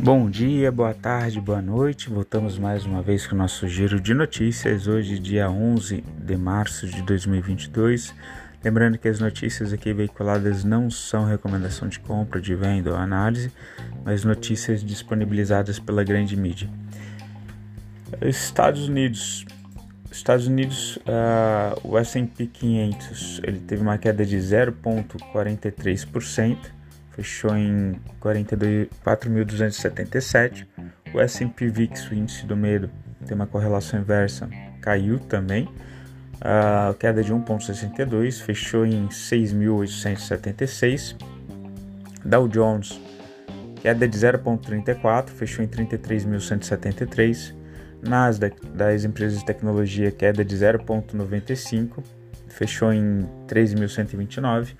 Bom dia, boa tarde, boa noite. Voltamos mais uma vez com o nosso giro de notícias. Hoje, dia 11 de março de 2022. Lembrando que as notícias aqui veiculadas não são recomendação de compra, de venda ou análise, mas notícias disponibilizadas pela grande mídia. Estados Unidos. Estados Unidos, uh, o S&P 500, ele teve uma queda de 0,43% fechou em 4.277. O S&P VIX, o índice do medo, tem uma correlação inversa, caiu também. A queda de 1,62, fechou em 6.876. Dow Jones, queda de 0,34, fechou em 33.173. Nasdaq, das empresas de tecnologia, queda de 0,95, fechou em 3.129.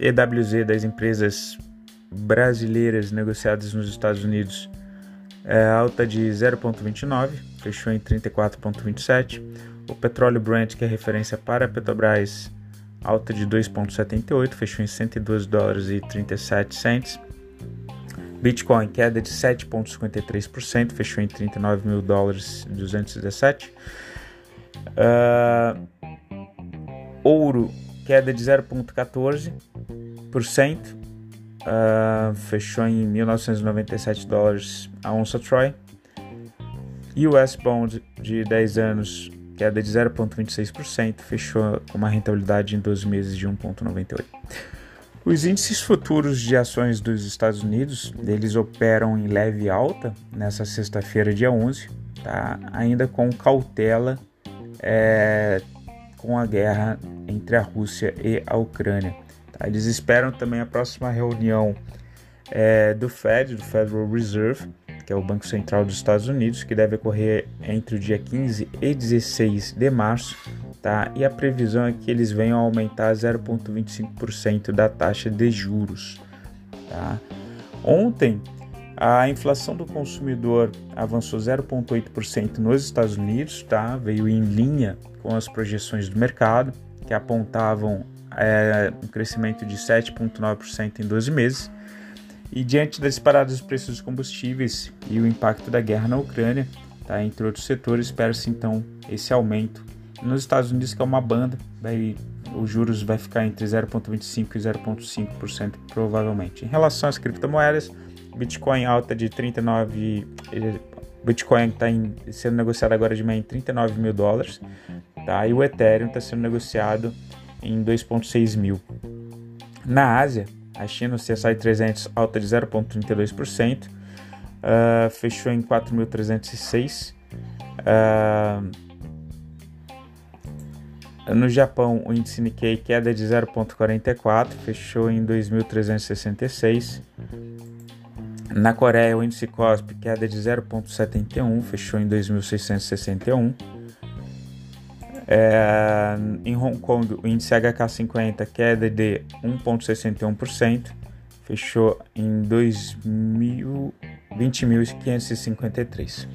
EWZ das empresas brasileiras negociadas nos Estados Unidos é alta de 0,29, fechou em 34,27. O petróleo Brent, que é referência para a Petrobras, alta de 2,78, fechou em 102 dólares e 37 cents. Bitcoin, queda de 7,53%, fechou em 39 mil dólares e 217. Uh, ouro, queda de 0,14%, uh, fechou em 1997 dólares a onça Troy. US Bond de 10 anos, queda de 0,26%, fechou com uma rentabilidade em 12 meses de 1,98%. Os índices futuros de ações dos Estados Unidos, eles operam em leve alta nessa sexta-feira, dia 11, tá? ainda com cautela é, com a guerra entre a Rússia e a Ucrânia. Eles esperam também a próxima reunião é, do Fed, do Federal Reserve, que é o Banco Central dos Estados Unidos, que deve ocorrer entre o dia 15 e 16 de março, tá? E a previsão é que eles venham a aumentar 0,25% da taxa de juros, tá? Ontem, a inflação do consumidor avançou 0,8% nos Estados Unidos, tá? Veio em linha com as projeções do mercado, que apontavam é, um crescimento de 7,9% em 12 meses. E diante da disparada dos preços dos combustíveis e o impacto da guerra na Ucrânia, tá, entre outros setores, espera-se então esse aumento. Nos Estados Unidos, que é uma banda, vai, os juros vai ficar entre 0,25% e 0,5% provavelmente. Em relação às criptomoedas, Bitcoin alta de 39, Bitcoin está sendo negociado agora de manhã em 39 mil dólares, tá? e o Ethereum está sendo negociado em 2,6 mil. Na Ásia, a China, o CSI 300 alta de 0,32%, uh, ah, fechou em 4.306. Uh, ah, no Japão, o índice Nikkei queda de 0,44, fechou em 2.366. Na Coreia, o índice COSP queda de 0,71, fechou em 2.661. É, em Hong Kong, o índice HK50 queda de 1,61%, fechou em 20.553.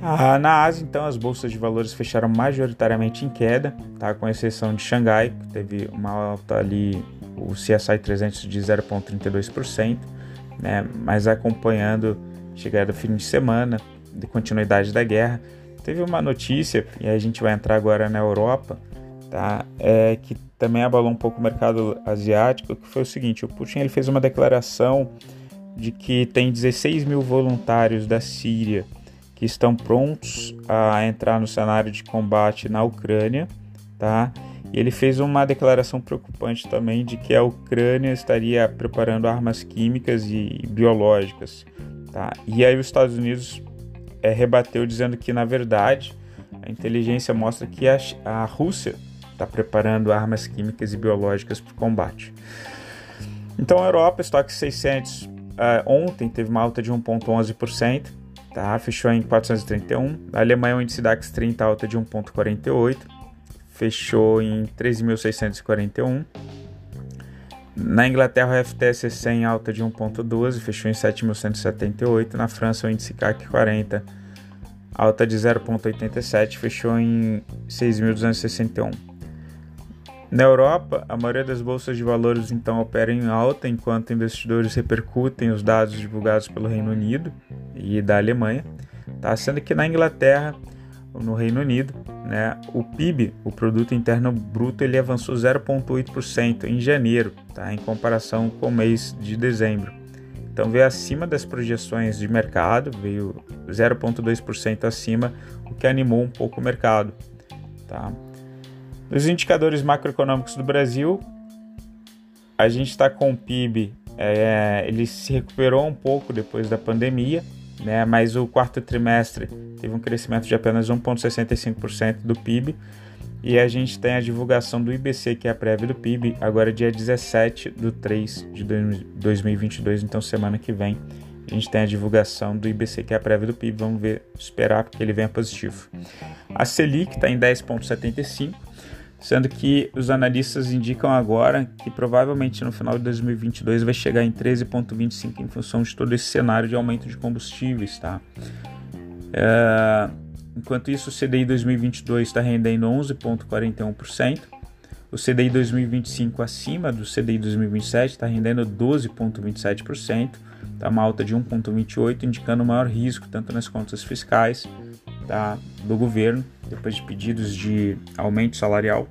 Ah, na Ásia, então, as bolsas de valores fecharam majoritariamente em queda, tá? com exceção de Xangai, que teve uma alta ali, o CSI 300 de 0,32%, né? mas acompanhando chegada do fim de semana, de continuidade da guerra, Teve uma notícia, e a gente vai entrar agora na Europa, tá? É, que também abalou um pouco o mercado asiático, que foi o seguinte, o Putin ele fez uma declaração de que tem 16 mil voluntários da Síria que estão prontos a entrar no cenário de combate na Ucrânia, tá? E ele fez uma declaração preocupante também de que a Ucrânia estaria preparando armas químicas e biológicas, tá? E aí os Estados Unidos é, rebateu dizendo que, na verdade, a inteligência mostra que a, a Rússia está preparando armas químicas e biológicas para o combate. Então, a Europa, estoque 600, uh, ontem teve uma alta de 1,11%, tá? fechou em 431. A Alemanha, o índice DAX 30, alta de 1,48%, fechou em 13.641. Na Inglaterra, o FTSE 100 alta de 1,12, fechou em 7.178. Na França, o índice CAC 40 alta de 0,87, fechou em 6.261. Na Europa, a maioria das bolsas de valores então opera em alta, enquanto investidores repercutem os dados divulgados pelo Reino Unido e da Alemanha, tá? sendo que na Inglaterra, no Reino Unido, né, o PIB, o Produto Interno Bruto, ele avançou 0,8% em janeiro, tá? em comparação com o mês de dezembro. Então veio acima das projeções de mercado, veio 0,2% acima, o que animou um pouco o mercado. Tá? Nos indicadores macroeconômicos do Brasil, a gente está com o PIB, é, ele se recuperou um pouco depois da pandemia, né, mas o quarto trimestre teve um crescimento de apenas 1,65% do PIB. E a gente tem a divulgação do IBC, que é a prévia do PIB, agora dia 17 de 3 de 2022, então semana que vem. A gente tem a divulgação do IBC, que é a prévia do PIB. Vamos ver, esperar porque ele venha positivo. A Selic está em 10,75 sendo que os analistas indicam agora que provavelmente no final de 2022 vai chegar em 13,25 em função de todo esse cenário de aumento de combustíveis, tá? É, enquanto isso, o CDI 2022 está rendendo 11,41%, o CDI 2025 acima do CDI 2027 está rendendo 12,27%, tá uma alta de 1,28, indicando maior risco tanto nas contas fiscais do governo depois de pedidos de aumento salarial,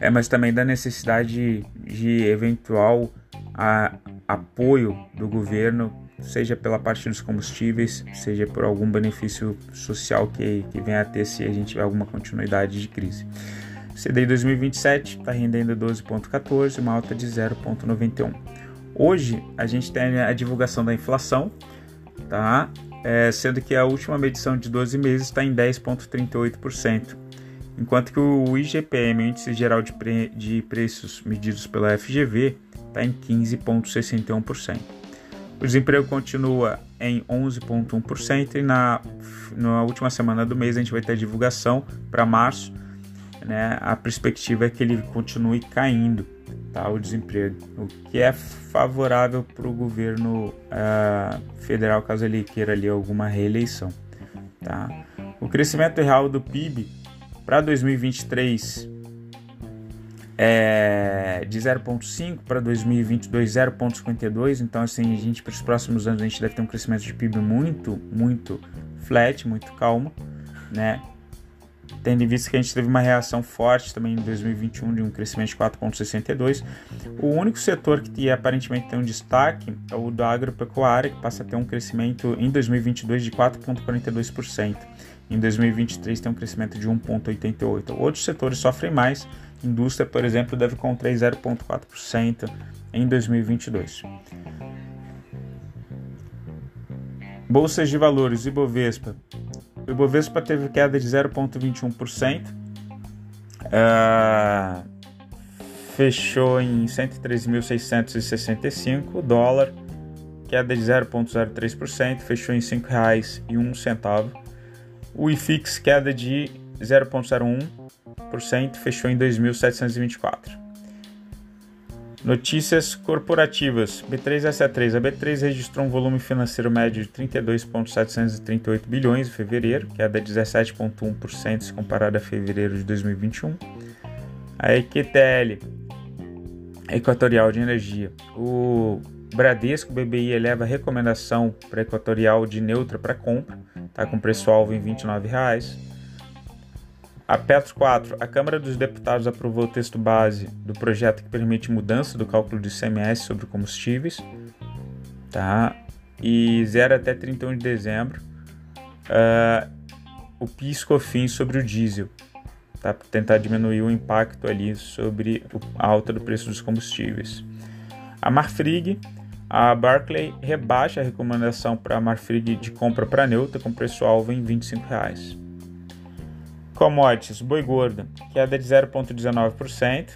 é, mas também da necessidade de eventual a, apoio do governo, seja pela parte dos combustíveis, seja por algum benefício social que, que venha a ter se a gente tiver alguma continuidade de crise. CDI 2027 está rendendo 12,14, uma alta de 0,91. Hoje a gente tem a divulgação da inflação, tá? É, sendo que a última medição de 12 meses está em 10,38%, enquanto que o IGPM, o Índice Geral de, Pre de Preços medidos pela FGV, está em 15,61%. O desemprego continua em 11,1% e na, na última semana do mês a gente vai ter a divulgação para março. Né, a perspectiva é que ele continue caindo tá, o desemprego, o que é favorável para o governo uh, federal caso ele queira ali alguma reeleição. Tá? O crescimento real do PIB para 2023 é de 0,5 para 2022 0,52. Então assim a gente para os próximos anos a gente deve ter um crescimento de PIB muito muito flat, muito calmo, né? Tendo em vista que a gente teve uma reação forte também em 2021 de um crescimento de 4,62. O único setor que aparentemente tem um destaque é o da agropecuária, que passa a ter um crescimento em 2022 de 4,42%. Em 2023 tem um crescimento de 1,88%. Outros setores sofrem mais. Indústria, por exemplo, deve contrair 0,4% em 2022. Bolsas de valores, Ibovespa, o Ibovespa teve queda de 0,21%. Uh, ah, fechou em 103.665 dólar, queda de 0,03%, fechou em R$ 5,01. O IFIX queda de 0,01%, fechou em 2.724. Notícias corporativas. B3SA3. A B3 registrou um volume financeiro médio de 32,738 bilhões em fevereiro, queda de 17,1% se comparado a fevereiro de 2021. A EQTL, Equatorial de Energia. O Bradesco BBI eleva a recomendação para Equatorial de neutra para compra, está com preço-alvo em R$ 29,00. A Petro 4. A Câmara dos Deputados aprovou o texto base do projeto que permite mudança do cálculo de ICMS sobre combustíveis, tá? E zero até 31 de dezembro. Uh, o PIS/COFINS sobre o diesel, tá? Para tentar diminuir o impacto ali sobre a alta do preço dos combustíveis. A Marfrig, a Barclay rebaixa a recomendação para a Marfrig de compra para neutra com preço-alvo em 25 reais. Commodities, boi gordo, queda de 0,19%,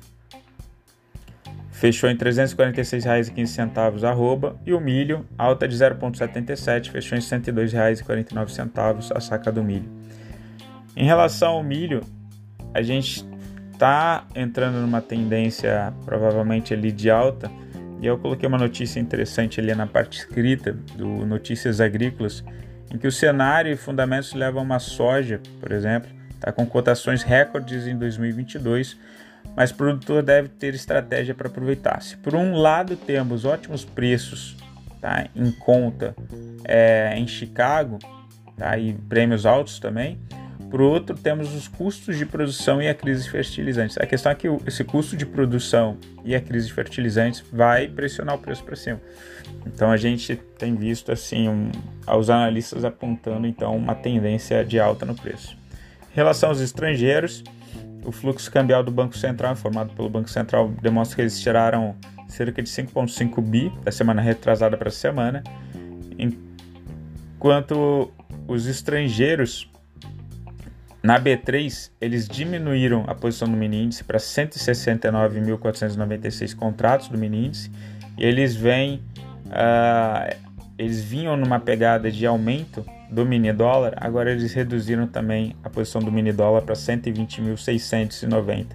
fechou em R$ 346,15 arroba, e o milho, alta de 0,77, fechou em R$ 102,49 a saca do milho. Em relação ao milho, a gente está entrando numa tendência provavelmente ali de alta, e eu coloquei uma notícia interessante ali na parte escrita do Notícias Agrícolas, em que o cenário e fundamentos levam uma soja, por exemplo, está com cotações recordes em 2022, mas o produtor deve ter estratégia para aproveitar. Se por um lado temos ótimos preços tá, em conta é, em Chicago tá, e prêmios altos também, por outro, temos os custos de produção e a crise de fertilizantes. A questão é que esse custo de produção e a crise de fertilizantes vai pressionar o preço para cima. Então a gente tem visto assim um, os analistas apontando então uma tendência de alta no preço. Em relação aos estrangeiros, o fluxo cambial do Banco Central, informado pelo Banco Central, demonstra que eles tiraram cerca de 5,5 bi da semana retrasada para a semana, enquanto os estrangeiros na B3, eles diminuíram a posição do mini índice para 169.496 contratos do mini índice e eles vêm, uh, eles vinham numa pegada de aumento do mini dólar, agora eles reduziram também a posição do mini dólar para 120.690.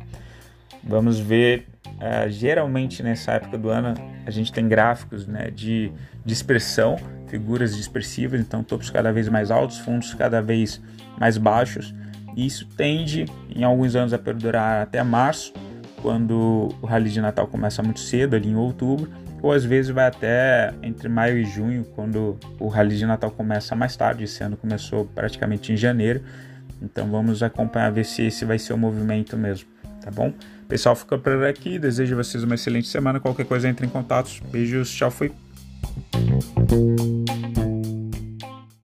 Vamos ver, uh, geralmente nessa época do ano a gente tem gráficos né, de dispersão, figuras dispersivas, então topos cada vez mais altos, fundos cada vez mais baixos isso tende em alguns anos a perdurar até março, quando o rally de Natal começa muito cedo, ali em outubro, ou às vezes vai até entre maio e junho, quando o rally de Natal começa mais tarde. Esse ano começou praticamente em janeiro, então vamos acompanhar ver se esse vai ser o movimento mesmo, tá bom? Pessoal, fica por aqui. Desejo a vocês uma excelente semana. Qualquer coisa entre em contato. Beijos, tchau, fui.